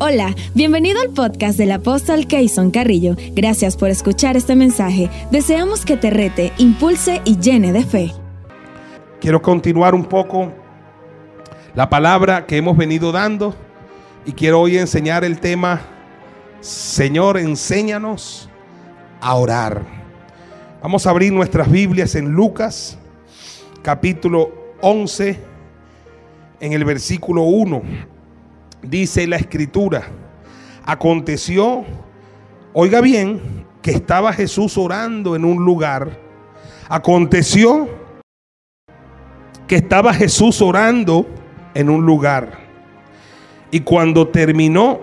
Hola, bienvenido al podcast del apóstol Keyson Carrillo. Gracias por escuchar este mensaje. Deseamos que te rete, impulse y llene de fe. Quiero continuar un poco la palabra que hemos venido dando y quiero hoy enseñar el tema, Señor, enséñanos a orar. Vamos a abrir nuestras Biblias en Lucas, capítulo 11, en el versículo 1 dice la escritura, aconteció, oiga bien, que estaba Jesús orando en un lugar. Aconteció que estaba Jesús orando en un lugar. Y cuando terminó,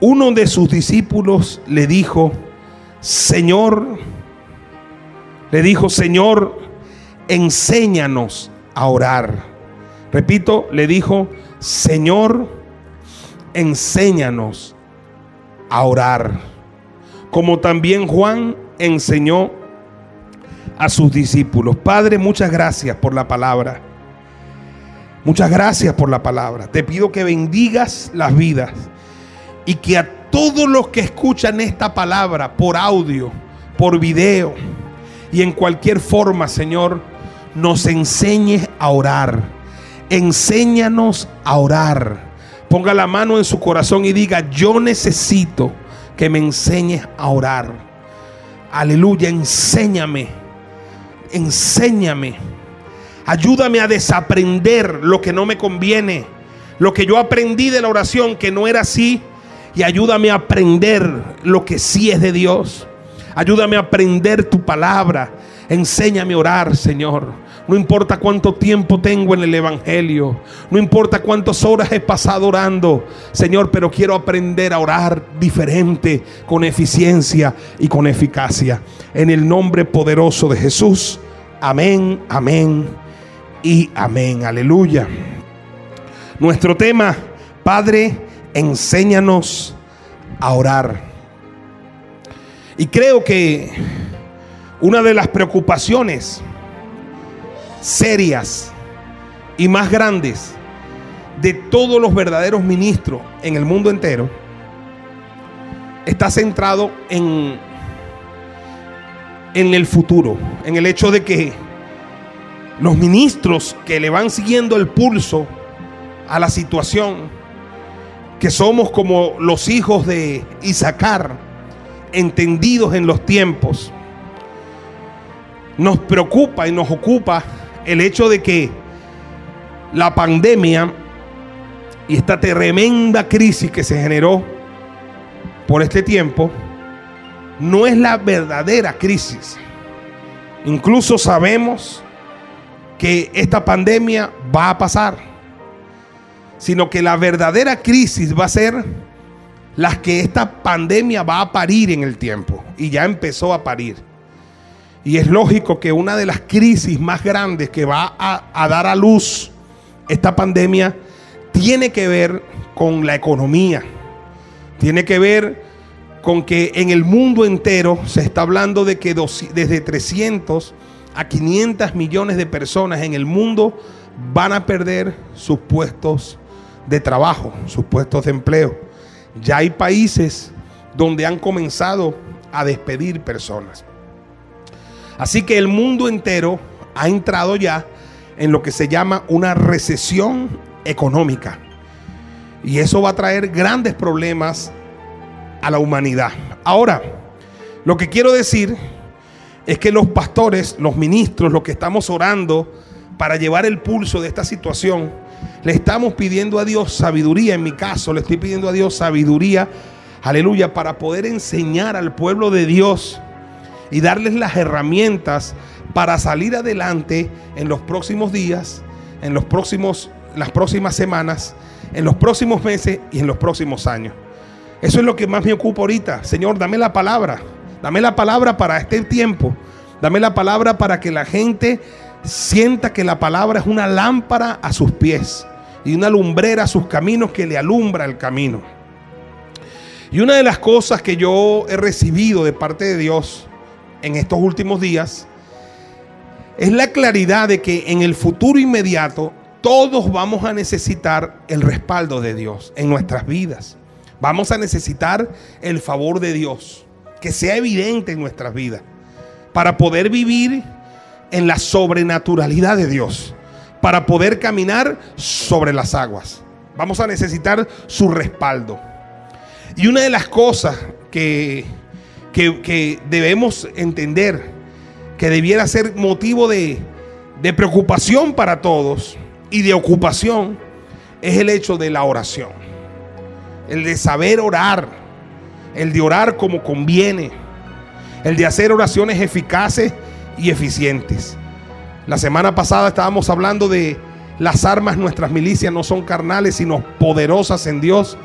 uno de sus discípulos le dijo, Señor, le dijo, Señor, enséñanos a orar. Repito, le dijo, Señor, enséñanos a orar, como también Juan enseñó a sus discípulos. Padre, muchas gracias por la palabra. Muchas gracias por la palabra. Te pido que bendigas las vidas y que a todos los que escuchan esta palabra por audio, por video y en cualquier forma, Señor, nos enseñes a orar enséñanos a orar. Ponga la mano en su corazón y diga, yo necesito que me enseñes a orar. Aleluya, enséñame, enséñame. Ayúdame a desaprender lo que no me conviene, lo que yo aprendí de la oración que no era así. Y ayúdame a aprender lo que sí es de Dios. Ayúdame a aprender tu palabra. Enséñame a orar, Señor. No importa cuánto tiempo tengo en el Evangelio. No importa cuántas horas he pasado orando. Señor, pero quiero aprender a orar diferente, con eficiencia y con eficacia. En el nombre poderoso de Jesús. Amén, amén y amén. Aleluya. Nuestro tema, Padre, enséñanos a orar. Y creo que una de las preocupaciones serias y más grandes de todos los verdaderos ministros en el mundo entero está centrado en, en el futuro, en el hecho de que los ministros que le van siguiendo el pulso a la situación, que somos como los hijos de Isaacar, entendidos en los tiempos, nos preocupa y nos ocupa el hecho de que la pandemia y esta tremenda crisis que se generó por este tiempo no es la verdadera crisis. Incluso sabemos que esta pandemia va a pasar, sino que la verdadera crisis va a ser la que esta pandemia va a parir en el tiempo y ya empezó a parir. Y es lógico que una de las crisis más grandes que va a, dar a luz esta pandemia tiene que ver con la economía. Tiene que ver con que en el mundo entero se está hablando de que desde 300 a 500 millones de personas en el mundo van a perder sus puestos de trabajo, sus puestos de empleo. Ya hay países donde han comenzado a despedir personas. Así que el mundo entero ha entrado ya en lo que se llama una recesión económica. Y eso va a traer grandes problemas a la humanidad. Ahora, lo que quiero decir es que los pastores, los ministros, los que estamos orando para llevar el pulso de esta situación, le estamos pidiendo a Dios sabiduría. En mi caso, le estoy pidiendo a Dios sabiduría, aleluya, para poder enseñar al pueblo de Dios y darles las herramientas para salir adelante en los próximos días, en los próximos, las próximas semanas, en los próximos meses y en los próximos años. Eso es lo que más me ocupa ahorita. Señor, dame la palabra. Dame la palabra para este tiempo. Dame la palabra para que la gente sienta que la palabra es una lámpara a sus pies y una lumbrera a sus caminos que le alumbra el camino. Y una de las cosas que yo he recibido de parte de Dios en estos últimos días es la claridad de que en el futuro inmediato todos vamos a necesitar el respaldo de Dios en nuestras vidas. Vamos a necesitar el favor de Dios, que sea evidente en nuestras vidas, para poder vivir en la sobrenaturalidad de Dios, para poder caminar sobre las aguas. Vamos a necesitar su respaldo. Y una de las cosas que, que, debemos entender, que debiera ser motivo de, de preocupación para todos y de ocupación, es el hecho de la oración. El de saber orar, el de orar como conviene, el de hacer oraciones eficaces y eficientes. La semana pasada estábamos hablando de las armas, nuestras milicias no son carnales, sino poderosas en Dios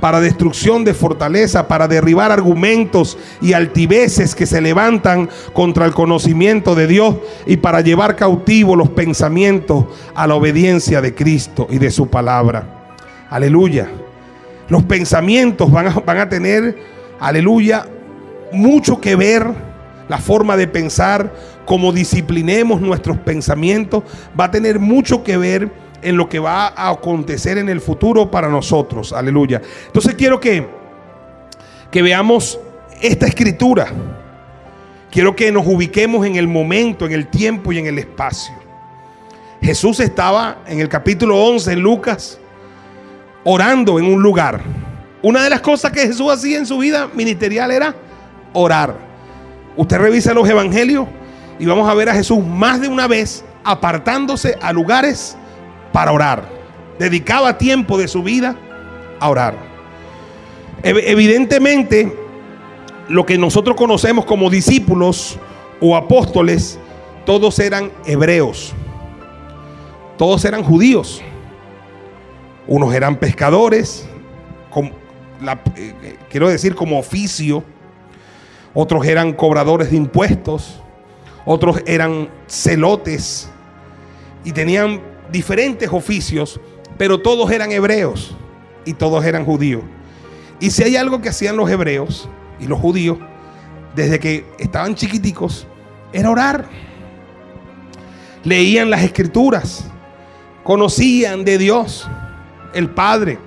para destrucción de fortaleza, para derribar argumentos y altiveces que se levantan contra el conocimiento de Dios y para llevar cautivo los pensamientos a la obediencia de Cristo y de su palabra. Aleluya. Los pensamientos van a, van a tener, aleluya, mucho que ver la forma de pensar, como disciplinemos nuestros pensamientos, va a tener mucho que ver en lo que va a acontecer en el futuro para nosotros. Aleluya. Entonces quiero que, que veamos esta escritura. Quiero que nos ubiquemos en el momento, en el tiempo y en el espacio. Jesús estaba en el capítulo 11 en Lucas orando en un lugar. Una de las cosas que Jesús hacía en su vida ministerial era orar. Usted revisa los evangelios y vamos a ver a Jesús más de una vez apartándose a lugares para orar. Dedicaba tiempo de su vida a orar. Evidentemente, lo que nosotros conocemos como discípulos o apóstoles, todos eran hebreos. Todos eran judíos. Unos eran pescadores, eh, eh, quiero decir como oficio. Otros eran cobradores de impuestos. Otros eran celotes. Y tenían diferentes oficios, pero todos eran hebreos y todos eran judíos. Y si hay algo que hacían los hebreos y los judíos desde que estaban chiquiticos, era orar. Leían las escrituras, conocían de Dios, el Padre,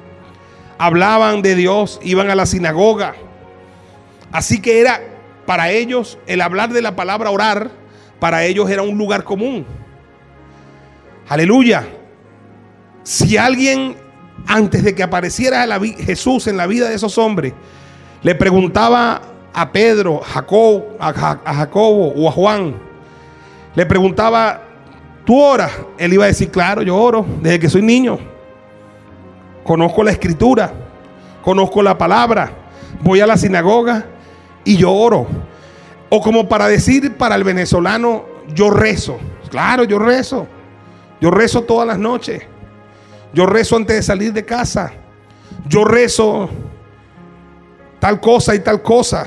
hablaban de Dios, iban a la sinagoga. Así que era para ellos el hablar de la palabra orar, para ellos era un lugar común. Aleluya. Si alguien antes de que apareciera Jesús en la vida de esos hombres, le preguntaba a Pedro, Jacob, a, Jacobo o a Juan, le preguntaba, ¿tú oras? Él iba a decir, claro, yo oro desde que soy niño. Conozco la escritura, conozco la palabra, voy a la sinagoga y yo oro. O como para decir para el venezolano, yo rezo. Claro, yo rezo. Yo rezo todas las noches. Yo rezo antes de salir de casa. Yo rezo tal cosa y tal cosa.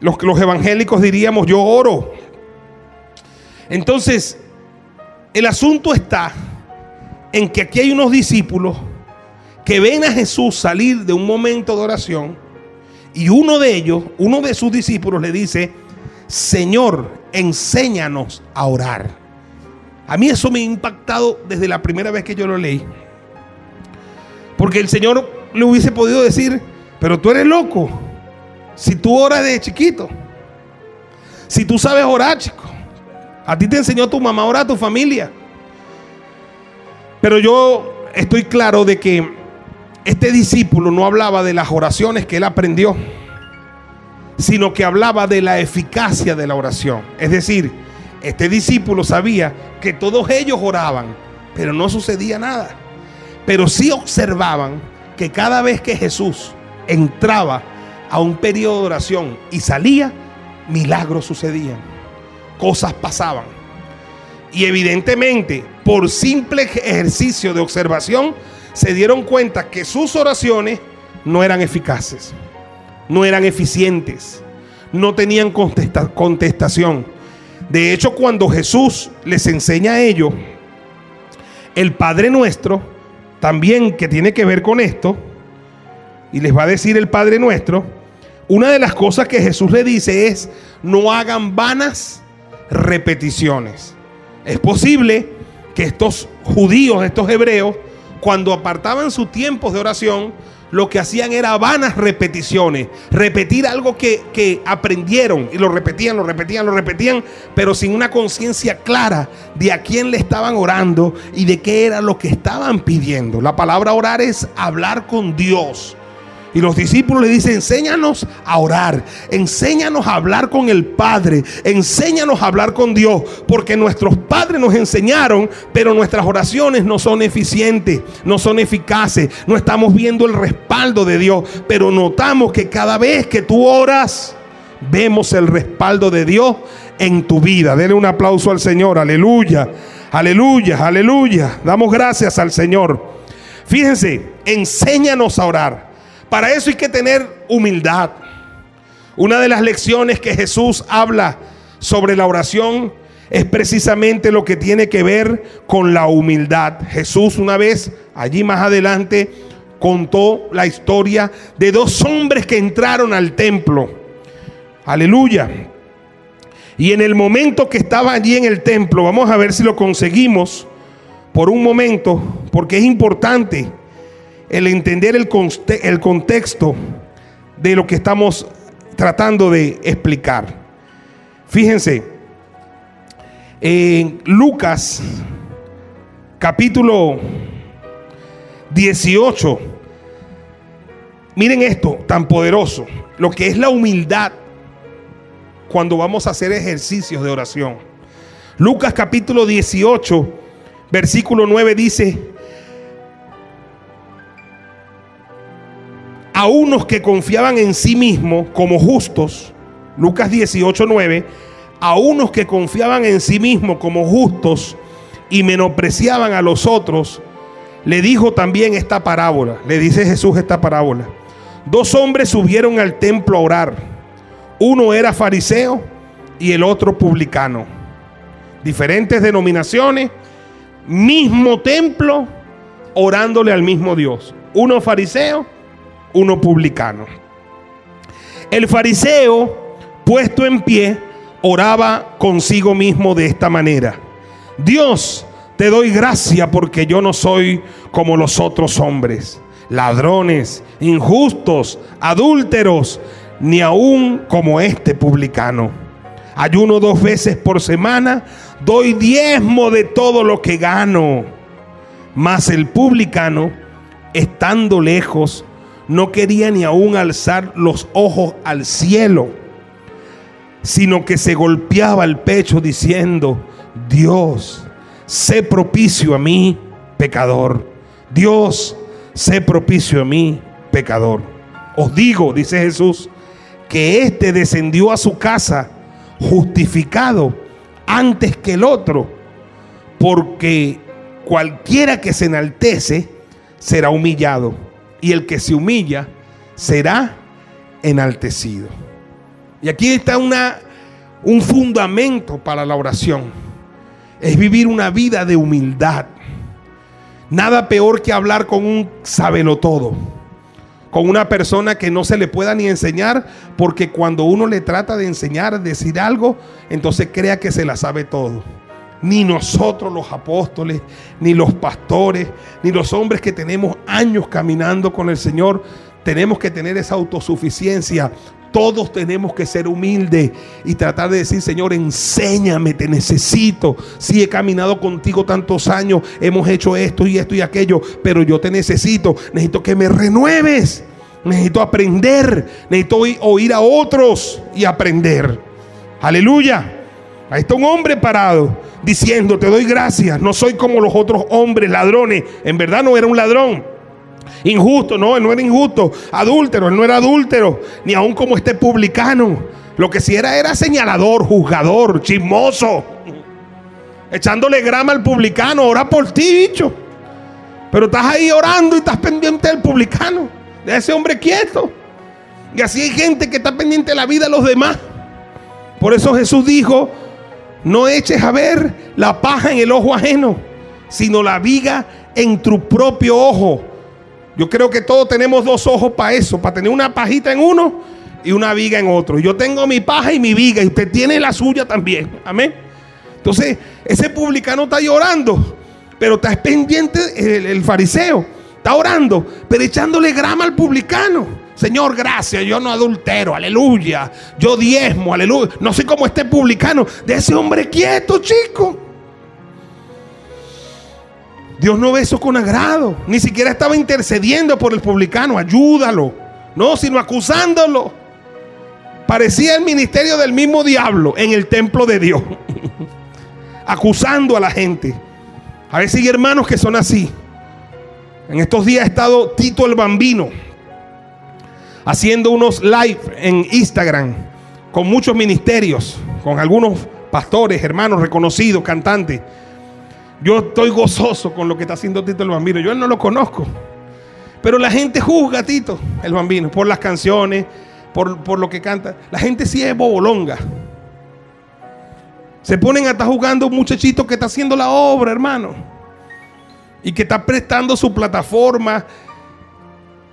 Los, los evangélicos diríamos, yo oro. Entonces, el asunto está en que aquí hay unos discípulos que ven a Jesús salir de un momento de oración y uno de ellos, uno de sus discípulos le dice, Señor, enséñanos a orar. A mí eso me ha impactado desde la primera vez que yo lo leí. Porque el Señor le hubiese podido decir, pero tú eres loco. Si tú oras de chiquito. Si tú sabes orar, chico. A ti te enseñó tu mamá a tu familia. Pero yo estoy claro de que este discípulo no hablaba de las oraciones que él aprendió, sino que hablaba de la eficacia de la oración. Es decir, este discípulo sabía que todos ellos oraban, pero no sucedía nada. Pero sí observaban que cada vez que Jesús entraba a un periodo de oración y salía, milagros sucedían, cosas pasaban. Y evidentemente, por simple ejercicio de observación, se dieron cuenta que sus oraciones no eran eficaces, no eran eficientes, no tenían contestación. De hecho, cuando Jesús les enseña a ellos el Padre Nuestro, también que tiene que ver con esto, y les va a decir el Padre Nuestro, una de las cosas que Jesús le dice es, no hagan vanas repeticiones. Es posible que estos judíos, estos hebreos, cuando apartaban sus tiempos de oración, lo que hacían era vanas repeticiones, repetir algo que, que, aprendieron y lo repetían, lo repetían, lo repetían, pero sin una conciencia clara de a quién le estaban orando y de qué era lo que estaban pidiendo. La palabra orar es hablar con Dios. Y los discípulos le dicen, enséñanos a orar, enséñanos a hablar con el Padre, enséñanos a hablar con Dios, porque nuestros padres nos enseñaron, pero nuestras oraciones no son eficientes, no son eficaces, no estamos viendo el respaldo de Dios, pero notamos que cada vez que tú oras, vemos el respaldo de Dios en tu vida. Denle un aplauso al Señor, aleluya, aleluya, aleluya. Damos gracias al Señor. Fíjense, enséñanos a orar. Para eso hay que tener humildad. Una de las lecciones que Jesús habla sobre la oración es precisamente lo que tiene que ver con la humildad. Jesús una vez, allí más adelante, contó la historia de dos hombres que entraron al templo. Aleluya. Y en el momento que estaba allí en el templo, vamos a ver si lo conseguimos por un momento, porque es importante el entender el, el contexto de lo que estamos tratando de explicar. Fíjense, en Lucas capítulo 18, miren esto tan poderoso, lo que es la humildad cuando vamos a hacer ejercicios de oración. Lucas capítulo 18, versículo 9 dice, a unos que confiaban en sí mismos como justos, Lucas 18, 9, a unos que confiaban en sí mismos como justos y menospreciaban a los otros, le dijo también esta parábola, le dice Jesús esta parábola. Dos hombres subieron al templo a orar. Uno era fariseo y el otro publicano. Diferentes denominaciones, mismo templo, orándole al mismo Dios. Uno fariseo uno publicano. El fariseo, puesto en pie, oraba consigo mismo de esta manera. Dios, te doy gracia porque yo no soy como los otros hombres, ladrones, injustos, adúlteros, ni aún como este publicano. Ayuno dos veces por semana, doy diezmo de todo lo que gano. Mas el publicano, estando lejos, no quería ni aún alzar los ojos al cielo, sino que se golpeaba el pecho diciendo, Dios, sé propicio a mí, pecador. Dios, sé propicio a mí, pecador. Os digo, dice Jesús, que éste descendió a su casa justificado antes que el otro, porque cualquiera que se enaltece será humillado y el que se humilla será enaltecido. Y aquí está una, un fundamento para la oración. Es vivir una vida de humildad. Nada peor que hablar con un sabelo todo. Con una persona que no se le pueda ni enseñar, porque cuando uno le trata de enseñar, decir algo, entonces crea que se la sabe todo ni nosotros los apóstoles, ni los pastores, ni los hombres que tenemos años caminando con el Señor, tenemos que tener esa autosuficiencia. Todos tenemos que ser humildes y tratar de decir, Señor, enséñame, te necesito. Si he caminado contigo tantos años, hemos hecho esto y esto y aquello, pero yo te necesito. Necesito que me renueves. Necesito aprender. Necesito oír a otros y aprender. Aleluya. Ahí está un hombre parado diciendo, te doy gracias, no soy como los otros hombres ladrones. En verdad no era un ladrón. Injusto, no, él no era injusto. Adúltero, él no era adúltero. Ni aún como este publicano. Lo que sí era era señalador, juzgador, chismoso. Echándole grama al publicano. Ora por ti, bicho. Pero estás ahí orando y estás pendiente del publicano. De ese hombre quieto. Y así hay gente que está pendiente de la vida de los demás. Por eso Jesús dijo, no eches a ver la paja en el ojo ajeno, sino la viga en tu propio ojo. Yo creo que todos tenemos dos ojos para eso, para tener una pajita en uno y una viga en otro. Yo tengo mi paja y mi viga y usted tiene la suya también. Amén. Entonces, ese publicano está llorando pero está pendiente el, fariseo. Está orando, pero echándole grama al publicano. Señor, gracias, yo no adultero, aleluya. Yo diezmo, aleluya. No sé cómo este publicano. De ese hombre quieto, chico. Dios no ve eso con agrado. Ni siquiera estaba intercediendo por el publicano. Ayúdalo. No, sino acusándolo. Parecía el ministerio del mismo diablo en el templo de Dios. Acusando a la gente. A veces hay hermanos que son así. En estos días ha estado Tito el Bambino haciendo unos live en Instagram con muchos ministerios, con algunos pastores, hermanos reconocidos, cantantes. Yo estoy gozoso con lo que está haciendo Tito el Bambino. Yo no lo conozco. Pero la gente juzga a Tito el Bambino por las canciones, por, por lo que canta. La gente sí es bobolonga. Se ponen a estar jugando un muchachito que está haciendo la obra, hermano. Y que está prestando su plataforma,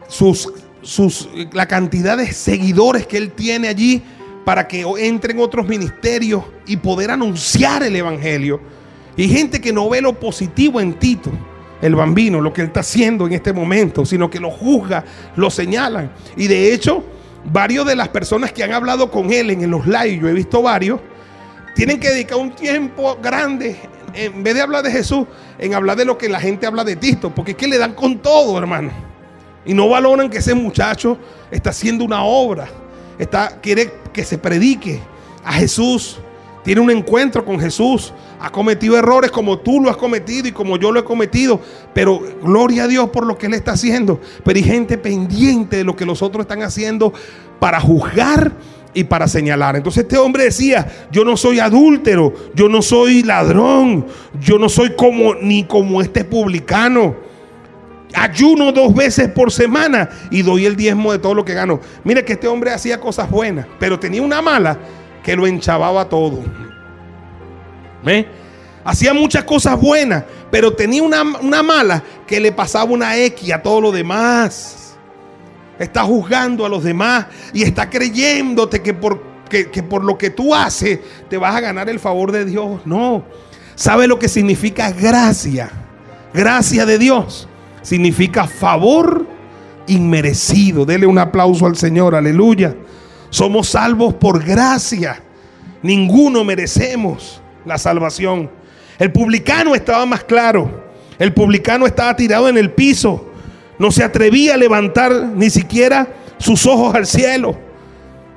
sus, sus, la cantidad de seguidores que él tiene allí para que entren otros ministerios y poder anunciar el Evangelio. Y gente que no ve lo positivo en Tito, el bambino, lo que él está haciendo en este momento, sino que lo juzga, lo señalan. Y de hecho, varios de las personas que han hablado con él en los live, yo he visto varios, tienen que dedicar un tiempo grande, en vez de hablar de Jesús, en hablar de lo que la gente habla de Tito, porque es que le dan con todo, hermano. Y no valoran que ese muchacho está haciendo una obra, está, quiere que se predique a Jesús, tiene un encuentro con Jesús, ha cometido errores como tú lo has cometido y como yo lo he cometido, pero gloria a Dios por lo que Él está haciendo. Pero hay gente pendiente de lo que los otros están haciendo para juzgar y para señalar. Entonces este hombre decía, yo no soy adúltero, yo no soy ladrón, yo no soy como ni como este publicano. Ayuno dos veces por semana y doy el diezmo de todo lo que gano. Mire que este hombre hacía cosas buenas, pero tenía una mala que lo enchavaba todo. ¿Ve? Hacía muchas cosas buenas, pero tenía una, una mala que le pasaba una X a todo lo demás está juzgando a los demás y está creyéndote que por, que, por lo que tú haces te vas a ganar el favor de Dios. No. ¿Sabe lo que significa gracia? Gracia de Dios. Significa favor inmerecido. Dele un aplauso al Señor. Aleluya. Somos salvos por gracia. Ninguno merecemos la salvación. El publicano estaba más claro. El publicano estaba tirado en el piso no se atrevía a levantar ni siquiera sus ojos al cielo.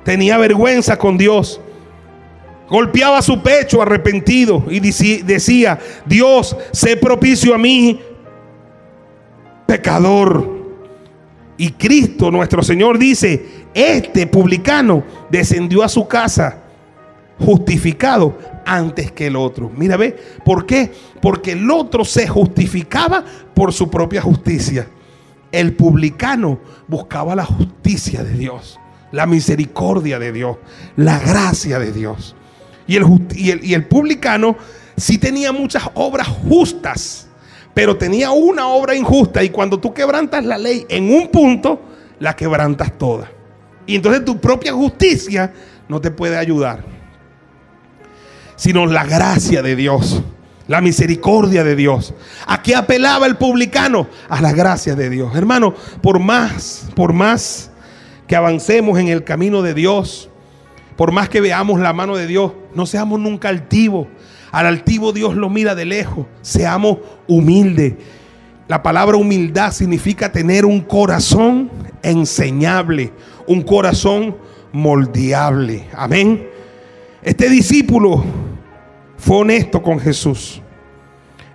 Tenía vergüenza con Dios. Golpeaba su pecho arrepentido y decía, Dios, sé propicio a mí, pecador. Y Cristo, nuestro Señor, dice, este publicano descendió a su casa justificado antes que el otro. Mira, ve, ¿por qué? Porque el otro se justificaba por su propia justicia. El publicano buscaba la justicia de Dios, la misericordia de Dios, la gracia de Dios. Y el, y el, publicano sí tenía muchas obras justas, pero tenía una obra injusta. Y cuando tú quebrantas la ley en un punto, la quebrantas toda. Y entonces tu propia justicia no te puede ayudar, sino la gracia de Dios. La misericordia de Dios. ¿A qué apelaba el publicano? A la gracia de Dios. Hermano, por más, por más que avancemos en el camino de Dios, por más que veamos la mano de Dios, no seamos nunca altivos. Al altivo Dios lo mira de lejos. Seamos humildes. La palabra humildad significa tener un corazón enseñable, un corazón moldeable. Amén. Este discípulo fue honesto con Jesús.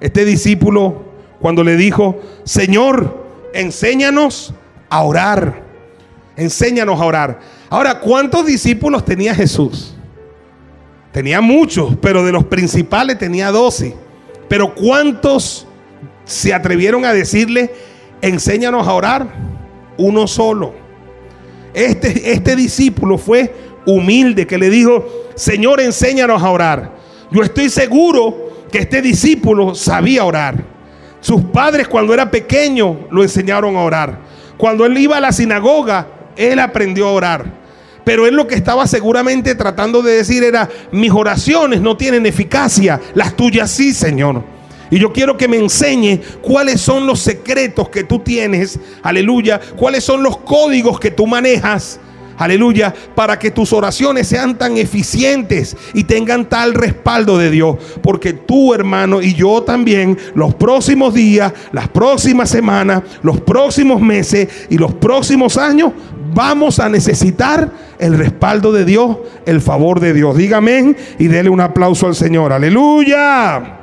Este discípulo, cuando le dijo, Señor, enséñanos a orar. Enséñanos a orar. Ahora, ¿cuántos discípulos tenía Jesús? Tenía muchos, pero de los principales tenía doce. Pero ¿cuántos se atrevieron a decirle, enséñanos a orar? Uno solo. Este, este discípulo fue humilde que le dijo, Señor, enséñanos a orar. Yo estoy seguro que este discípulo sabía orar. Sus padres cuando era pequeño lo enseñaron a orar. Cuando él iba a la sinagoga, él aprendió a orar. Pero él lo que estaba seguramente tratando de decir era, mis oraciones no tienen eficacia, las tuyas sí, Señor. Y yo quiero que me enseñe cuáles son los secretos que tú tienes, aleluya, cuáles son los códigos que tú manejas, aleluya, para que tus oraciones sean tan eficientes y tengan tal respaldo de Dios. Porque tú, hermano, y yo también, los próximos días, las próximas semanas, los próximos meses y los próximos años, vamos a necesitar el respaldo de Dios, el favor de Dios. Dígame y dele un aplauso al Señor. Aleluya.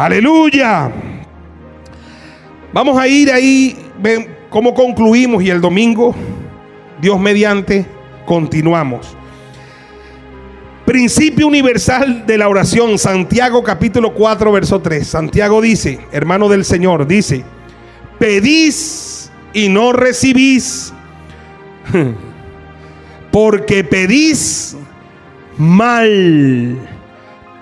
Aleluya. Vamos a ir ahí, ven cómo concluimos y el domingo, Dios mediante, continuamos. Principio universal de la oración, Santiago capítulo 4, verso 3. Santiago dice, hermano del Señor, dice, pedís y no recibís, porque pedís mal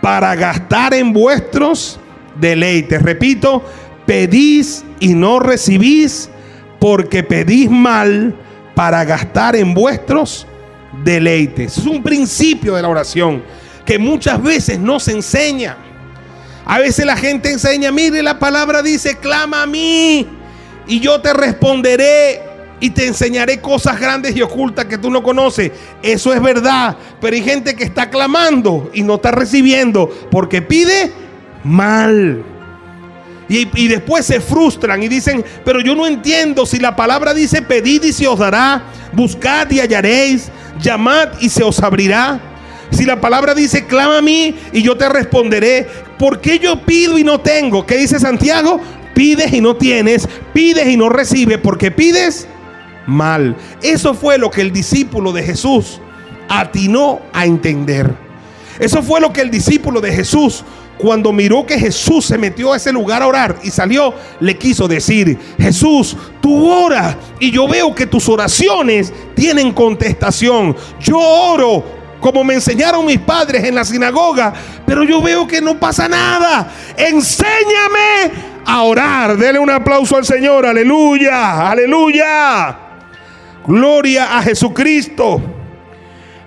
para gastar en vuestros deleites. Repito, pedís y no recibís porque pedís mal para gastar en vuestros deleites. Es un principio de la oración que muchas veces no se enseña. A veces la gente enseña, mire, la palabra dice, clama a mí y yo te responderé y te enseñaré cosas grandes y ocultas que tú no conoces. Eso es verdad, pero hay gente que está clamando y no está recibiendo porque pide mal. Y, después se frustran y dicen, pero yo no entiendo si la palabra dice, pedid y se os dará, buscad y hallaréis, llamad y se os abrirá. Si la palabra dice, clama a mí y yo te responderé, ¿por qué yo pido y no tengo? ¿Qué dice Santiago? Pides y no tienes, pides y no recibes, porque pides mal. Eso fue lo que el discípulo de Jesús atinó a entender. Eso fue lo que el discípulo de Jesús cuando miró que Jesús se metió a ese lugar a orar y salió, le quiso decir, Jesús, tú oras y yo veo que tus oraciones tienen contestación. Yo oro como me enseñaron mis padres en la sinagoga, pero yo veo que no pasa nada. Enséñame a orar. Dele un aplauso al Señor. Aleluya, aleluya. Gloria a Jesucristo.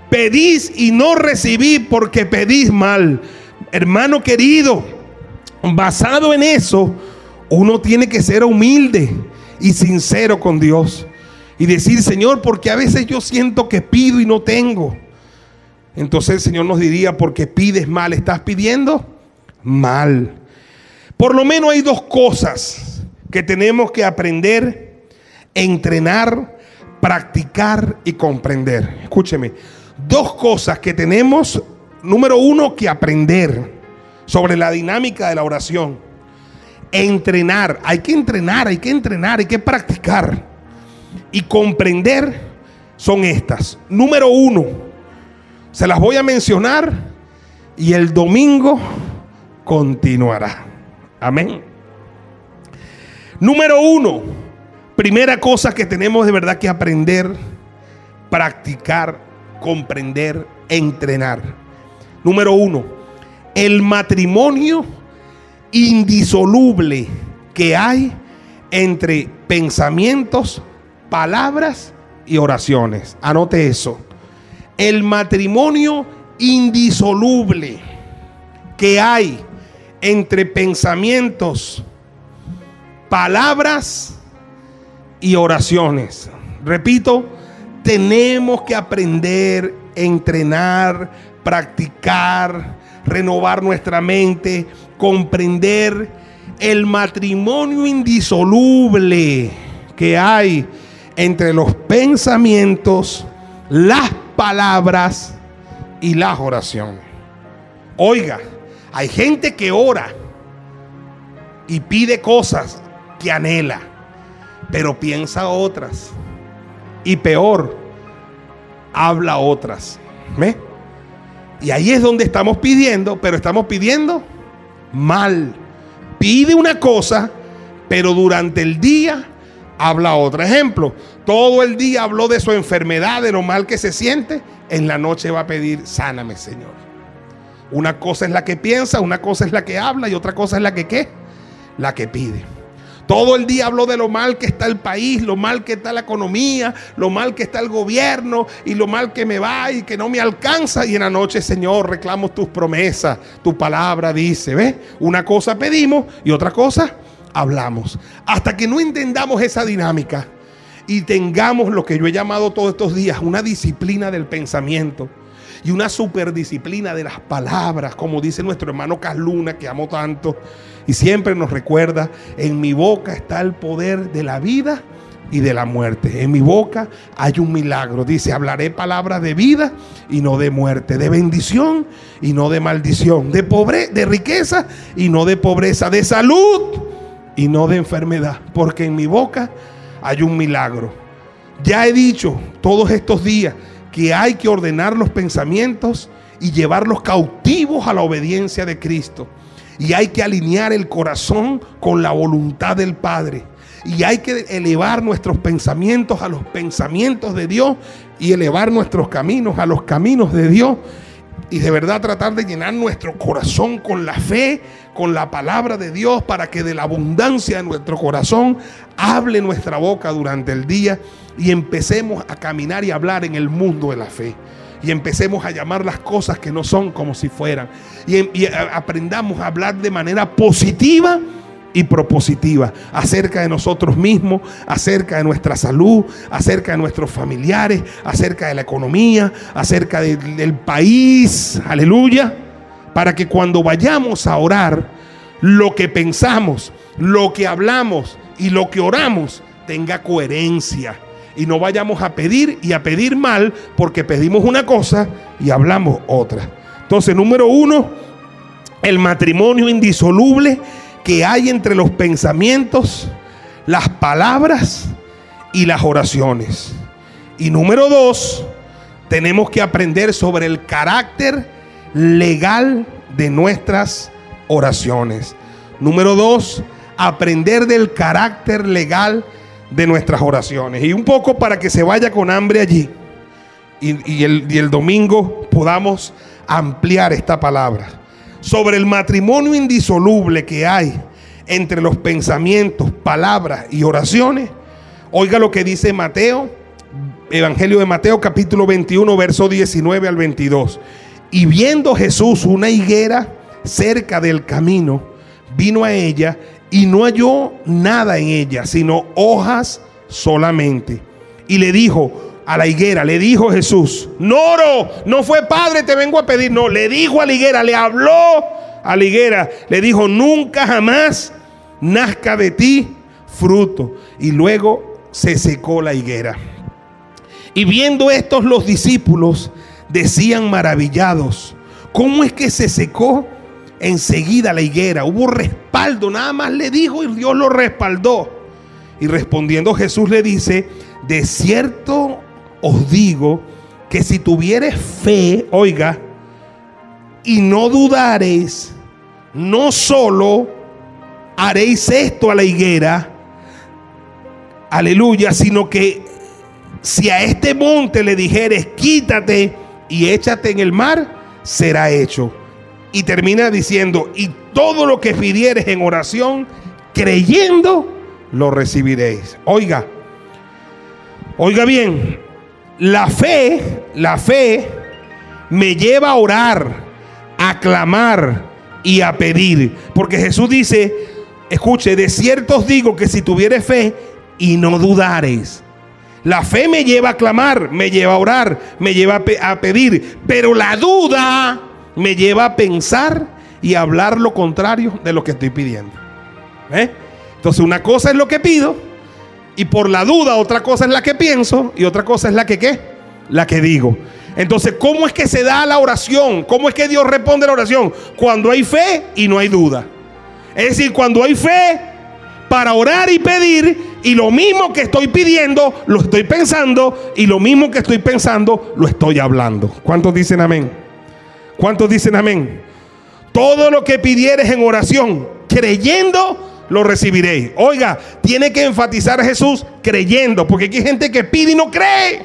Pedís y no recibís porque pedís mal hermano querido, basado en eso, uno tiene que ser humilde y sincero con Dios. Y decir, Señor, porque a veces yo siento que pido y no tengo. Entonces el Señor nos diría, porque pides mal, ¿estás pidiendo? Mal. Por lo menos hay dos cosas que tenemos que aprender, entrenar, practicar y comprender. Escúcheme, dos cosas que tenemos número uno, que aprender sobre la dinámica de la oración. Entrenar, hay que entrenar, hay que entrenar, hay que practicar. Y comprender son estas. Número uno, se las voy a mencionar y el domingo continuará. Amén. Número uno, primera cosa que tenemos de verdad que aprender, practicar, comprender, entrenar. Número uno, el matrimonio indisoluble que hay entre pensamientos, palabras y oraciones. Anote eso. El matrimonio indisoluble que hay entre pensamientos, palabras y oraciones. Repito, tenemos que aprender, entrenar, practicar, renovar nuestra mente, comprender el matrimonio indisoluble que hay entre los pensamientos, las palabras y las oraciones. Oiga, hay gente que ora y pide cosas que anhela, pero piensa otras. Y peor, habla otras. ¿Ve? Y ahí es donde estamos pidiendo, pero estamos pidiendo mal. Pide una cosa, pero durante el día habla otra. Ejemplo, todo el día habló de su enfermedad, de lo mal que se siente. En la noche va a pedir, sáname, Señor. Una cosa es la que piensa, una cosa es la que habla y otra cosa es la que qué? La que pide. Todo el día habló de lo mal que está el país, lo mal que está la economía, lo mal que está el gobierno y lo mal que me va y que no me alcanza. Y en la noche, Señor, reclamo tus promesas, tu palabra dice, ¿ves? Una cosa pedimos y otra cosa hablamos. Hasta que no entendamos esa dinámica y tengamos lo que yo he llamado todos estos días una disciplina del pensamiento y una superdisciplina de las palabras, como dice nuestro hermano Casluna, que amo tanto y siempre nos recuerda, en mi boca está el poder de la vida y de la muerte. En mi boca hay un milagro. Dice, hablaré palabras de vida y no de muerte, de bendición y no de maldición, de pobreza, de riqueza y no de pobreza, de salud y no de enfermedad, porque en mi boca hay un milagro. Ya he dicho todos estos días que hay que ordenar los pensamientos y llevarlos cautivos a la obediencia de Cristo. Y hay que alinear el corazón con la voluntad del Padre. Y hay que elevar nuestros pensamientos a los pensamientos de Dios y elevar nuestros caminos a los caminos de Dios. Y de verdad tratar de llenar nuestro corazón con la fe, con la palabra de Dios, para que de la abundancia de nuestro corazón hable nuestra boca durante el día y empecemos a caminar y hablar en el mundo de la fe. Y empecemos a llamar las cosas que no son como si fueran. Y, aprendamos a hablar de manera positiva y propositiva acerca de nosotros mismos, acerca de nuestra salud, acerca de nuestros familiares, acerca de la economía, acerca del país, aleluya, para que cuando vayamos a orar, lo que pensamos, lo que hablamos y lo que oramos tenga coherencia y no vayamos a pedir y a pedir mal porque pedimos una cosa y hablamos otra. Entonces, número uno, el matrimonio indisoluble que hay entre los pensamientos, las palabras y las oraciones. Y número dos, tenemos que aprender sobre el carácter legal de nuestras oraciones. Número dos, aprender del carácter legal de nuestras oraciones. Y un poco para que se vaya con hambre allí y, el, el domingo podamos ampliar esta palabra. Sobre el matrimonio indisoluble que hay entre los pensamientos, palabras y oraciones. Oiga lo que dice Mateo, Evangelio de Mateo capítulo 21, verso 19 al 22. Y viendo Jesús una higuera cerca del camino, vino a ella y no halló nada en ella, sino hojas solamente. Y le dijo a la higuera, le dijo Jesús, no oro, no fue padre, te vengo a pedir, no, le dijo a la higuera, le habló a la higuera, le dijo, nunca jamás nazca de ti fruto. Y luego se secó la higuera. Y viendo estos los discípulos decían maravillados, ¿cómo es que se secó? enseguida la higuera. Hubo respaldo, nada más le dijo y Dios lo respaldó. Y respondiendo Jesús le dice, de cierto os digo que si tuvieres fe, oiga, y no dudareis, no solo haréis esto a la higuera, aleluya, sino que si a este monte le dijeres, quítate y échate en el mar, será hecho. Y termina diciendo, y todo lo que pidieres en oración, creyendo, lo recibiréis. Oiga, oiga bien, la fe, la fe me lleva a orar, a clamar y a pedir. Porque Jesús dice, escuche, de cierto os digo que si tuvieres fe y no dudares. La fe me lleva a clamar, me lleva a orar, me lleva a, pedir. Pero la duda me lleva a pensar y a hablar lo contrario de lo que estoy pidiendo. ¿Eh? Entonces una cosa es lo que pido y por la duda otra cosa es la que pienso y otra cosa es la que qué, la que digo. Entonces, ¿cómo es que se da la oración? ¿Cómo es que Dios responde a la oración? Cuando hay fe y no hay duda. Es decir, cuando hay fe para orar y pedir y lo mismo que estoy pidiendo, lo estoy pensando y lo mismo que estoy pensando, lo estoy hablando. ¿Cuántos dicen amén? ¿Cuántos dicen amén? Todo lo que pidieres en oración, creyendo, lo recibiréis. Oiga, tiene que enfatizar a Jesús creyendo, porque aquí hay gente que pide y no cree.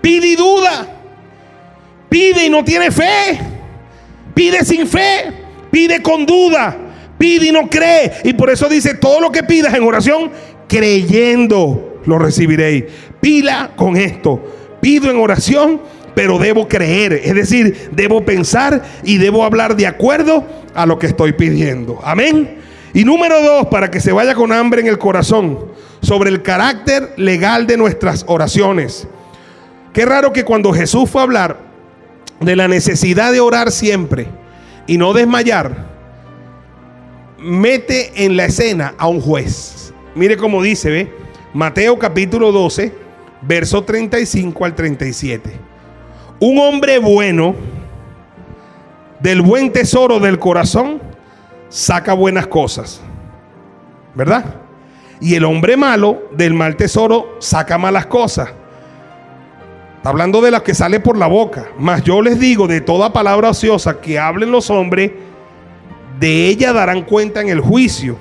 Pide y duda. Pide y no tiene fe. Pide sin fe. Pide con duda Pide y no cree. Y por eso dice, todo lo que pidas en oración, creyendo, lo recibiréis. Pila con esto. Pido en oración, pero debo creer. Es decir, debo pensar y debo hablar de acuerdo a lo que estoy pidiendo. Amén. Y número dos, para que se vaya con hambre en el corazón, sobre el carácter legal de nuestras oraciones. Qué raro que cuando Jesús fue a hablar de la necesidad de orar siempre y no desmayar, mete en la escena a un juez. Mire cómo dice, ¿ve? Mateo capítulo 12, verso 35 al 37. Un hombre bueno, del buen tesoro del corazón, saca buenas cosas. ¿Verdad? Y el hombre malo, del mal tesoro, saca malas cosas. Está hablando de las que sale por la boca. Mas yo les digo, de toda palabra ociosa que hablen los hombres, de ella darán cuenta en el juicio.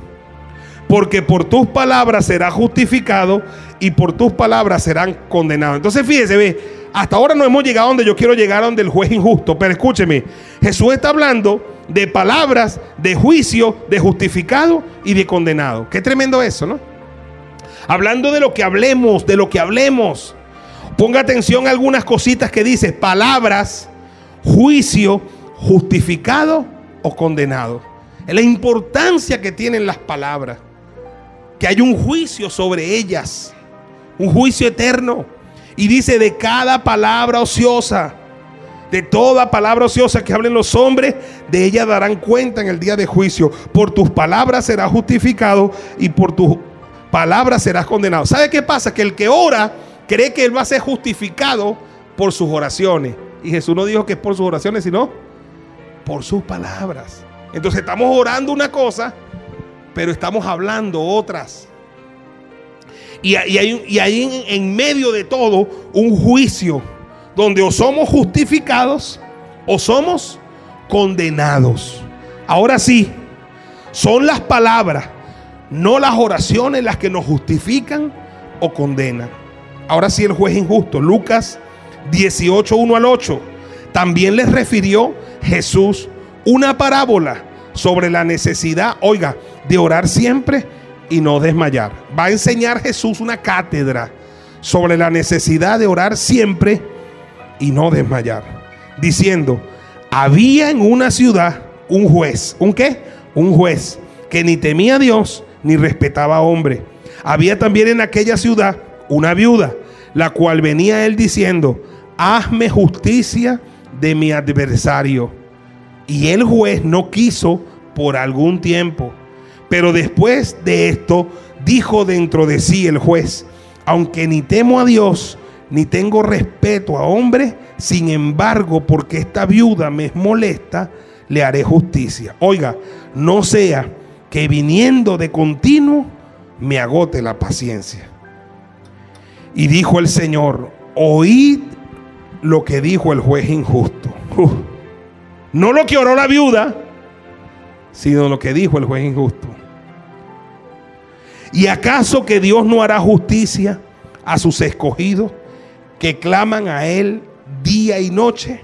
Porque por tus palabras será justificado y por tus palabras serán condenados. Entonces fíjese, ve, hasta ahora no hemos llegado donde yo quiero llegar, donde el juez injusto. Pero escúcheme, Jesús está hablando de palabras de juicio, de justificado y de condenado. Qué tremendo eso, ¿no? Hablando de lo que hablemos, de lo que hablemos. Ponga atención a algunas cositas que dice palabras, juicio, justificado o condenado. La importancia que tienen las palabras. Que hay un juicio sobre ellas. Un juicio eterno. Y dice de cada palabra ociosa de toda palabra ociosa que hablen los hombres, de ella darán cuenta en el día de juicio. Por tus palabras serás justificado y por tus palabras serás condenado. ¿Sabe qué pasa? Que el que ora cree que él va a ser justificado por sus oraciones. Y Jesús no dijo que es por sus oraciones, sino por sus palabras. Entonces estamos orando una cosa, pero estamos hablando otras. Y, hay, en medio de todo un juicio donde o somos justificados o somos condenados. Ahora sí, son las palabras, no las oraciones las que nos justifican o condenan. Ahora sí el juez injusto, Lucas 18, 1 al 8, también les refirió Jesús una parábola sobre la necesidad, oiga, de orar siempre y no desmayar. Va a enseñar Jesús una cátedra sobre la necesidad de orar siempre y no desmayar. Diciendo, había en una ciudad un juez. ¿Un qué? Un juez que ni temía a Dios ni respetaba a hombre. Había también en aquella ciudad una viuda, la cual venía él diciendo, hazme justicia de mi adversario. Y el juez no quiso por algún tiempo. Pero después de esto, dijo dentro de sí el juez, aunque ni temo a Dios, ni tengo respeto a hombre, sin embargo, porque esta viuda me molesta, le haré justicia. Oiga, no sea que viniendo de continuo me agote la paciencia. Y dijo el Señor, oíd lo que dijo el juez injusto. no lo que oró la viuda, sino lo que dijo el juez injusto. ¿Y acaso que Dios no hará justicia a sus escogidos? que claman a Él día y noche?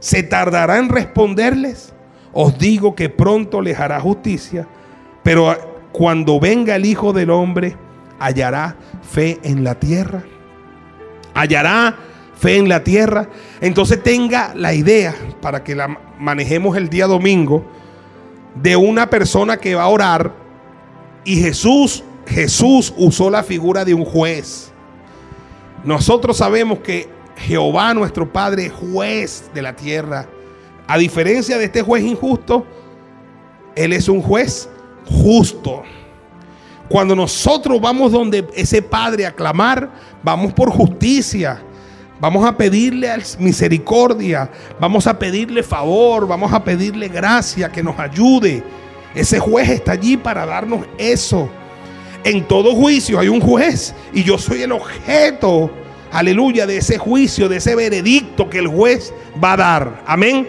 ¿Se tardará en responderles? Os digo que pronto les hará justicia, pero cuando venga el Hijo del Hombre, hallará fe en la tierra. Hallará fe en la tierra. Entonces tenga la idea para que la manejemos el día domingo de una persona que va a orar y Jesús Jesús usó la figura de un juez. Nosotros sabemos que Jehová nuestro Padre es juez de la tierra. A diferencia de este juez injusto, Él es un juez justo. Cuando nosotros vamos donde ese Padre a clamar, vamos por justicia. Vamos a pedirle misericordia, vamos a pedirle favor, vamos a pedirle gracia, que nos ayude. Ese juez está allí para darnos eso. En todo juicio hay un juez y yo soy el objeto, aleluya, de ese juicio, de ese veredicto que el juez va a dar. Amén.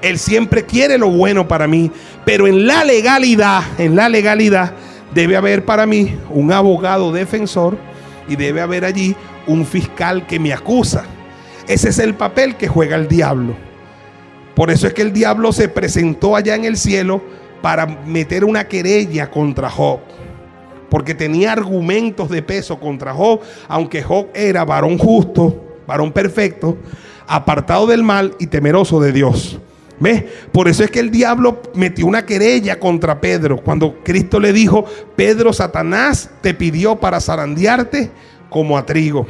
Él siempre quiere lo bueno para mí, pero en la legalidad, en la legalidad debe haber para mí un abogado defensor y debe haber allí un fiscal que me acusa. Ese es el papel que juega el diablo. Por eso es que el diablo se presentó allá en el cielo para meter una querella contra Job. Porque tenía argumentos de peso contra Job, aunque Job era varón justo, varón perfecto, apartado del mal y temeroso de Dios. ¿Ves? Por eso es que el diablo metió una querella contra Pedro. Cuando Cristo le dijo, Pedro, Satanás te pidió para zarandearte como a trigo.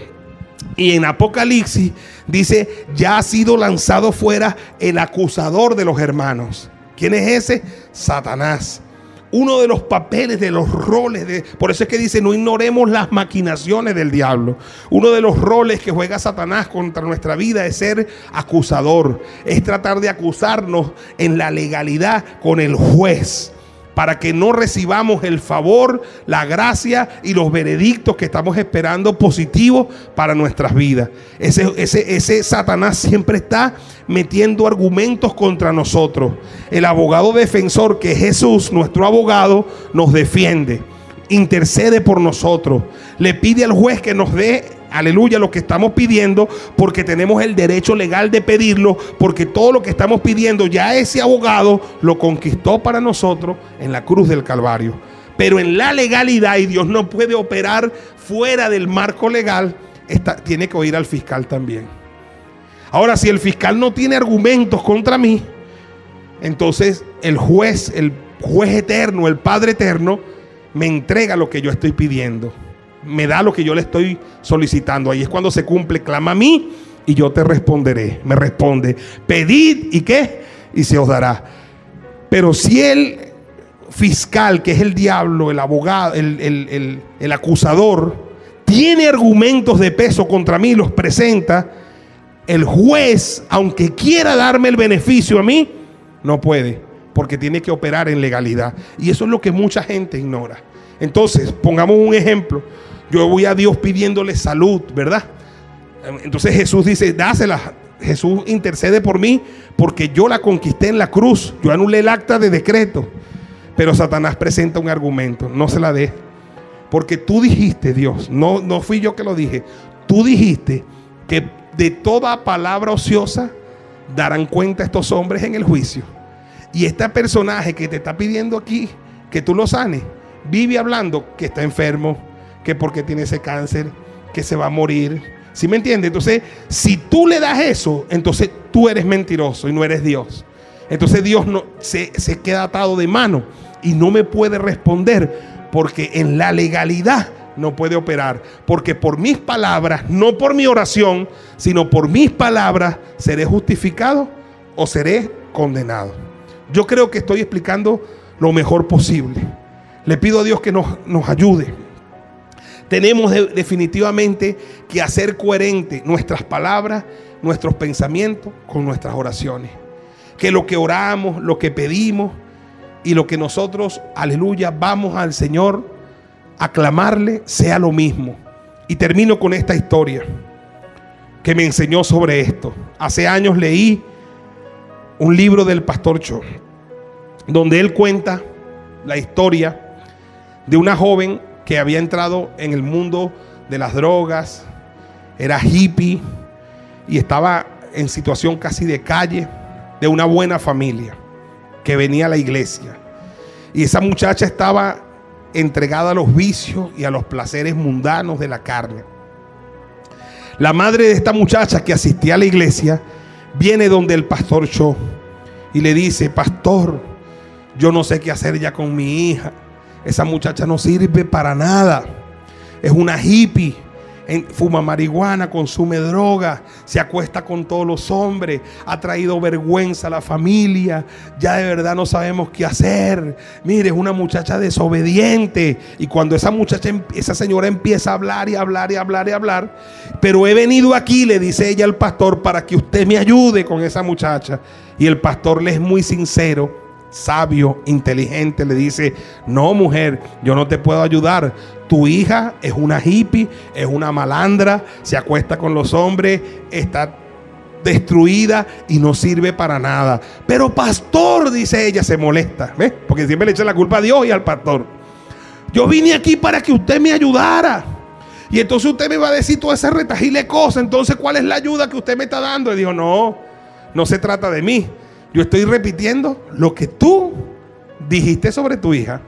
Y en Apocalipsis dice, ya ha sido lanzado fuera el acusador de los hermanos. ¿Quién es ese? Satanás uno de los papeles, de los roles, de, por eso es que dice, no ignoremos las maquinaciones del diablo. Uno de los roles que juega Satanás contra nuestra vida es ser acusador, es tratar de acusarnos en la legalidad con el juez para que no recibamos el favor, la gracia y los veredictos que estamos esperando positivos para nuestras vidas. Ese, ese, ese Satanás siempre está metiendo argumentos contra nosotros. El abogado defensor, que es Jesús, nuestro abogado, nos defiende intercede por nosotros. Le pide al juez que nos dé aleluya, lo que estamos pidiendo, porque tenemos el derecho legal de pedirlo, porque todo lo que estamos pidiendo ya ese abogado lo conquistó para nosotros en la cruz del Calvario. Pero en la legalidad, y Dios no puede operar fuera del marco legal, tiene que oír al fiscal también. Ahora, si el fiscal no tiene argumentos contra mí, entonces el juez, el juez eterno, el Padre eterno, me entrega lo que yo estoy pidiendo me da lo que yo le estoy solicitando. Ahí es cuando se cumple, clama a mí y yo te responderé. Me responde, pedid y qué, y se os dará. Pero si el fiscal, que es el diablo, el abogado, el, el acusador, tiene argumentos de peso contra mí, los presenta, el juez, aunque quiera darme el beneficio a mí, no puede, porque tiene que operar en legalidad. Y eso es lo que mucha gente ignora. Entonces, pongamos un ejemplo. Yo voy a Dios pidiéndole salud, ¿verdad? Entonces Jesús dice, dásela. Jesús intercede por mí porque yo la conquisté en la cruz. Yo anulé el acta de decreto. Pero Satanás presenta un argumento. No se la dé. Porque tú dijiste, Dios, no, no fui yo que lo dije. Tú dijiste que de toda palabra ociosa darán cuenta estos hombres en el juicio. Y este personaje que te está pidiendo aquí que tú lo sanes, vive hablando que está enfermo, que porque tiene ese cáncer, que se va a morir. ¿Sí me entiendes? Entonces, si tú le das eso, entonces tú eres mentiroso y no eres Dios. Entonces Dios se, se queda atado de mano y no me puede responder porque en la legalidad no puede operar. Porque por mis palabras, no por mi oración, sino por mis palabras, seré justificado o seré condenado. Yo creo que estoy explicando lo mejor posible. Le pido a Dios que nos, nos ayude tenemos definitivamente que hacer coherente nuestras palabras, nuestros pensamientos con nuestras oraciones. Que lo que oramos, lo que pedimos y lo que nosotros, aleluya, vamos al Señor a clamarle sea lo mismo. Y termino con esta historia que me enseñó sobre esto. Hace años leí un libro del pastor Cho, donde él cuenta la historia de una joven que había entrado en el mundo de las drogas, era hippie y estaba en situación casi de calle, de una buena familia, que venía a la iglesia. Y esa muchacha estaba entregada a los vicios y a los placeres mundanos de la carne. La madre de esta muchacha que asistía a la iglesia viene donde el pastor Cho y le dice, pastor, yo no sé qué hacer ya con mi hija esa muchacha no sirve para nada. Es una hippie. Fuma marihuana, consume droga, se acuesta con todos los hombres, ha traído vergüenza a la familia, ya de verdad no sabemos qué hacer. Mire, es una muchacha desobediente. Y cuando esa muchacha, em, esa señora empieza a hablar y hablar y hablar y hablar, pero he venido aquí, le dice ella al pastor, para que usted me ayude con esa muchacha. Y el pastor le es muy sincero sabio, inteligente, le dice, no mujer, yo no te puedo ayudar. Tu hija es una hippie, es una malandra, se acuesta con los hombres, está destruida y no sirve para nada. Pero pastor, dice ella, se molesta, ¿ves? Porque siempre le echa la culpa a Dios y al pastor. Yo vine aquí para que usted me ayudara. Y entonces usted me va a decir toda esa retajile cosa. Entonces, ¿cuál es la ayuda que usted me está dando? Y dijo, no, no se trata de mí. Yo estoy repitiendo lo que tú dijiste sobre tu hija.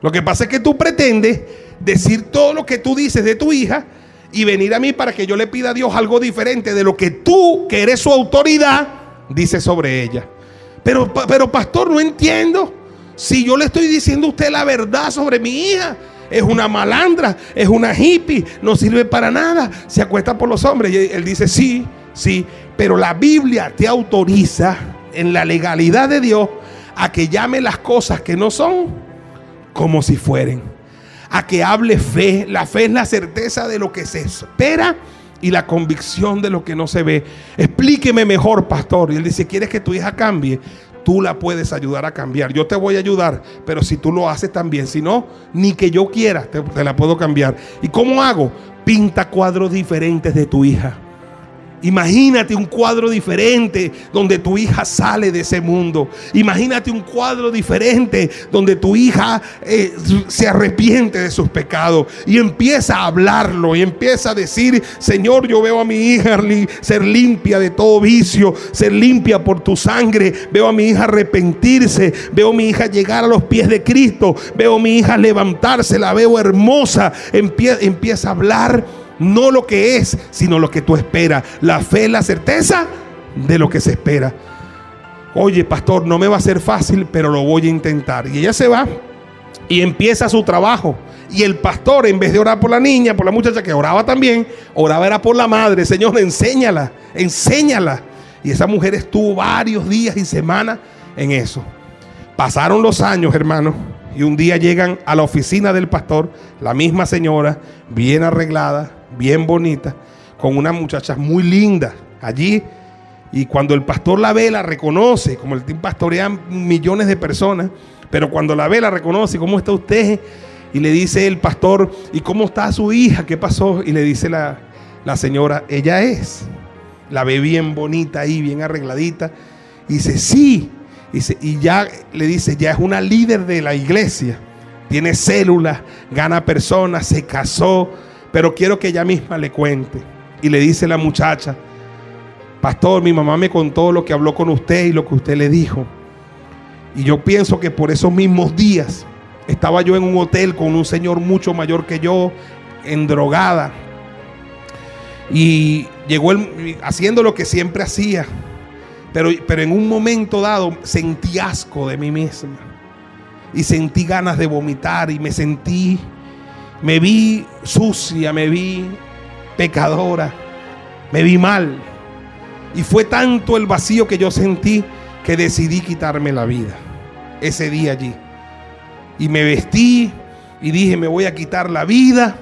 Lo que pasa es que tú pretendes decir todo lo que tú dices de tu hija y venir a mí para que yo le pida a Dios algo diferente de lo que tú, que eres su autoridad, dices sobre ella. Pero, pero pastor, no entiendo. Si yo le estoy diciendo a usted la verdad sobre mi hija, es una malandra, es una hippie, no sirve para nada, se acuesta por los hombres. Y él dice, sí, sí, pero la Biblia te autoriza en la legalidad de Dios a que llame las cosas que no son como si fueren. A que hable fe. La fe es la certeza de lo que se espera y la convicción de lo que no se ve. Explíqueme mejor, pastor. Y él dice, ¿quieres que tu hija cambie? Tú la puedes ayudar a cambiar. Yo te voy a ayudar, pero si tú lo haces también. Si no, ni que yo quiera, te, te la puedo cambiar. ¿Y cómo hago? Pinta cuadros diferentes de tu hija. Imagínate un cuadro diferente donde tu hija sale de ese mundo. Imagínate un cuadro diferente donde tu hija eh, se arrepiente de sus pecados y empieza a hablarlo y empieza a decir, Señor, yo veo a mi hija ser limpia de todo vicio, ser limpia por tu sangre. Veo a mi hija arrepentirse, veo a mi hija llegar a los pies de Cristo, veo a mi hija levantarse, la veo hermosa. empieza a hablar no lo que es, sino lo que tú esperas. La fe es la certeza de lo que se espera. Oye, pastor, no me va a ser fácil, pero lo voy a intentar. Y ella se va y empieza su trabajo. Y el pastor, en vez de orar por la niña, por la muchacha que oraba también, oraba era por la madre. Señor, enséñala, enséñala. Y esa mujer estuvo varios días y semanas en eso. Pasaron los años, hermano, y un día llegan a la oficina del pastor, la misma señora, bien arreglada, bien bonita, con una muchacha muy linda allí. Y cuando el pastor la ve, la reconoce, como el team pastorea millones de personas, pero cuando la ve, la reconoce, ¿cómo está usted? Y le dice el pastor, ¿y cómo está su hija? ¿Qué pasó? Y le dice la, la señora, ella es. La ve bien bonita ahí, bien arregladita. Y dice, sí. Y, y ya le dice, ya es una líder de la iglesia. Tiene células, gana personas, se casó, pero quiero que ella misma le cuente. Y le dice la muchacha, pastor, mi mamá me contó lo que habló con usted y lo que usted le dijo. Y yo pienso que por esos mismos días estaba yo en un hotel con un señor mucho mayor que yo, en drogada. Y llegó haciendo lo que siempre hacía. Pero, pero en un momento dado sentí asco de mí misma. Y sentí ganas de vomitar y me sentí me vi sucia, me vi pecadora, me vi mal. Y fue tanto el vacío que yo sentí que decidí quitarme la vida ese día allí. Y me vestí y dije, me voy a quitar la vida.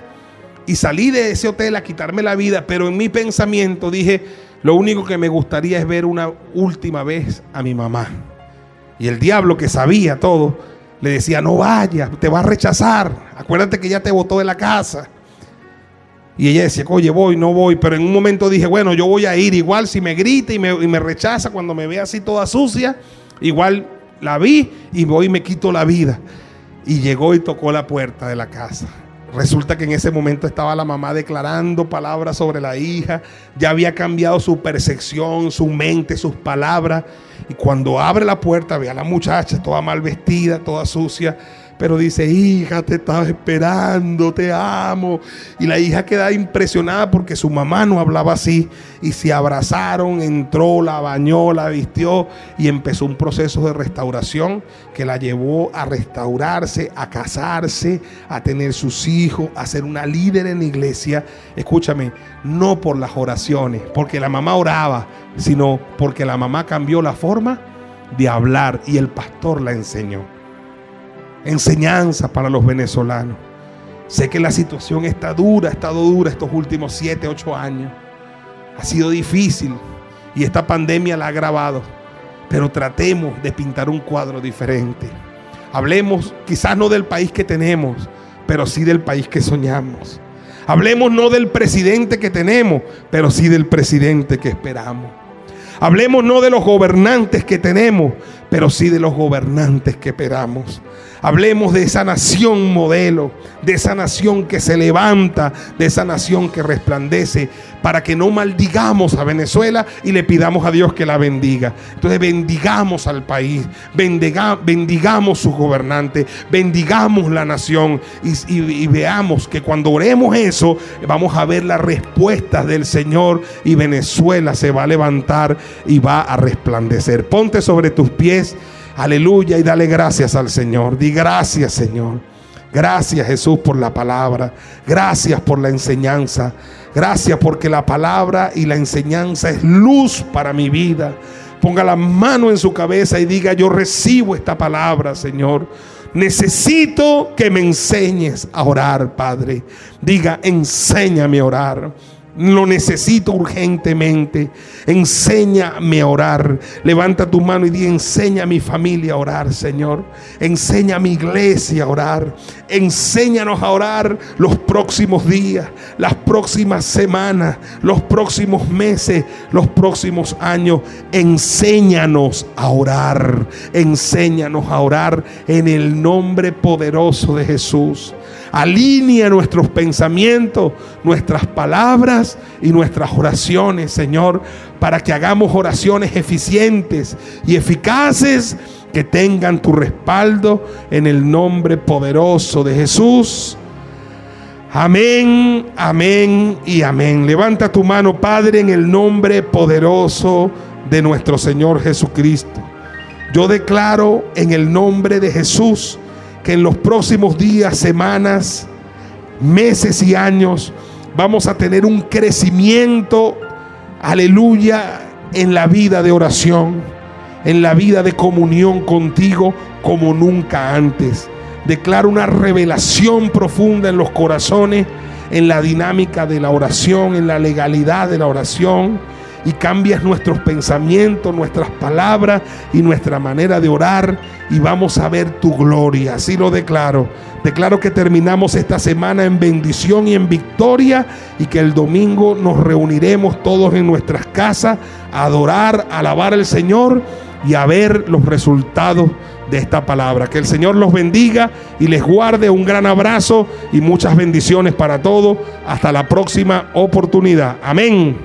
Y salí de ese hotel a quitarme la vida, pero en mi pensamiento dije, lo único que me gustaría es ver una última vez a mi mamá. Y el diablo que sabía todo, le decía, no vayas, te va a rechazar. Acuérdate que ya te botó de la casa. Y ella decía, oye, voy, no voy. Pero en un momento dije, bueno, yo voy a ir. Igual si me grita y me, rechaza cuando me ve así toda sucia, igual la vi y voy y me quito la vida. Y llegó y tocó la puerta de la casa. Resulta que en ese momento estaba la mamá declarando palabras sobre la hija. Ya había cambiado su percepción, su mente, sus palabras. Y cuando abre la puerta ve a la muchacha toda mal vestida, toda sucia pero dice, hija, te estaba esperando, te amo. Y la hija queda impresionada porque su mamá no hablaba así. Y se abrazaron, entró, la bañó, la vistió y empezó un proceso de restauración que la llevó a restaurarse, a casarse, a tener sus hijos, a ser una líder en la iglesia. Escúchame, no por las oraciones, porque la mamá oraba, sino porque la mamá cambió la forma de hablar y el pastor la enseñó enseñanza para los venezolanos. Sé que la situación está dura, ha estado dura estos últimos 7, 8 años. Ha sido difícil y esta pandemia la ha agravado. Pero tratemos de pintar un cuadro diferente. Hablemos quizás no del país que tenemos, pero sí del país que soñamos. Hablemos no del presidente que tenemos, pero sí del presidente que esperamos. Hablemos no de los gobernantes que tenemos, pero sí de los gobernantes que esperamos. Hablemos de esa nación modelo, de esa nación que se levanta, de esa nación que resplandece, para que no maldigamos a Venezuela y le pidamos a Dios que la bendiga. Entonces bendigamos al país, bendiga, bendigamos sus gobernantes, bendigamos la nación y, y veamos que cuando oremos eso, vamos a ver las respuestas del Señor y Venezuela se va a levantar y va a resplandecer. Ponte sobre tus pies. Aleluya y dale gracias al Señor. Di gracias Señor. Gracias Jesús por la palabra. Gracias por la enseñanza. Gracias porque la palabra y la enseñanza es luz para mi vida. Ponga la mano en su cabeza y diga, yo recibo esta palabra, Señor. Necesito que me enseñes a orar, Padre. Diga, enséñame a orar. Lo necesito urgentemente. Enséñame a orar. Levanta tu mano y di, enseña a mi familia a orar, Señor. Enseña a mi iglesia a orar. Enséñanos a orar los próximos días, las próximas semanas, los próximos meses, los próximos años. Enséñanos a orar. Enséñanos a orar en el nombre poderoso de Jesús. Alinea nuestros pensamientos, nuestras palabras y nuestras oraciones, Señor, para que hagamos oraciones eficientes y eficaces que tengan tu respaldo en el nombre poderoso de Jesús. Amén, amén y amén. Levanta tu mano, Padre, en el nombre poderoso de nuestro Señor Jesucristo. Yo declaro en el nombre de Jesús que en los próximos días, semanas, meses y años vamos a tener un crecimiento, aleluya, en la vida de oración, en la vida de comunión contigo como nunca antes. Declaro una revelación profunda en los corazones, en la dinámica de la oración, en la legalidad de la oración y cambias nuestros pensamientos, nuestras palabras y nuestra manera de orar y vamos a ver tu gloria. Así lo declaro. Declaro que terminamos esta semana en bendición y en victoria y que el domingo nos reuniremos todos en nuestras casas a adorar, alabar al Señor y a ver los resultados de esta palabra. Que el Señor los bendiga y les guarde un gran abrazo y muchas bendiciones para todos. Hasta la próxima oportunidad. Amén.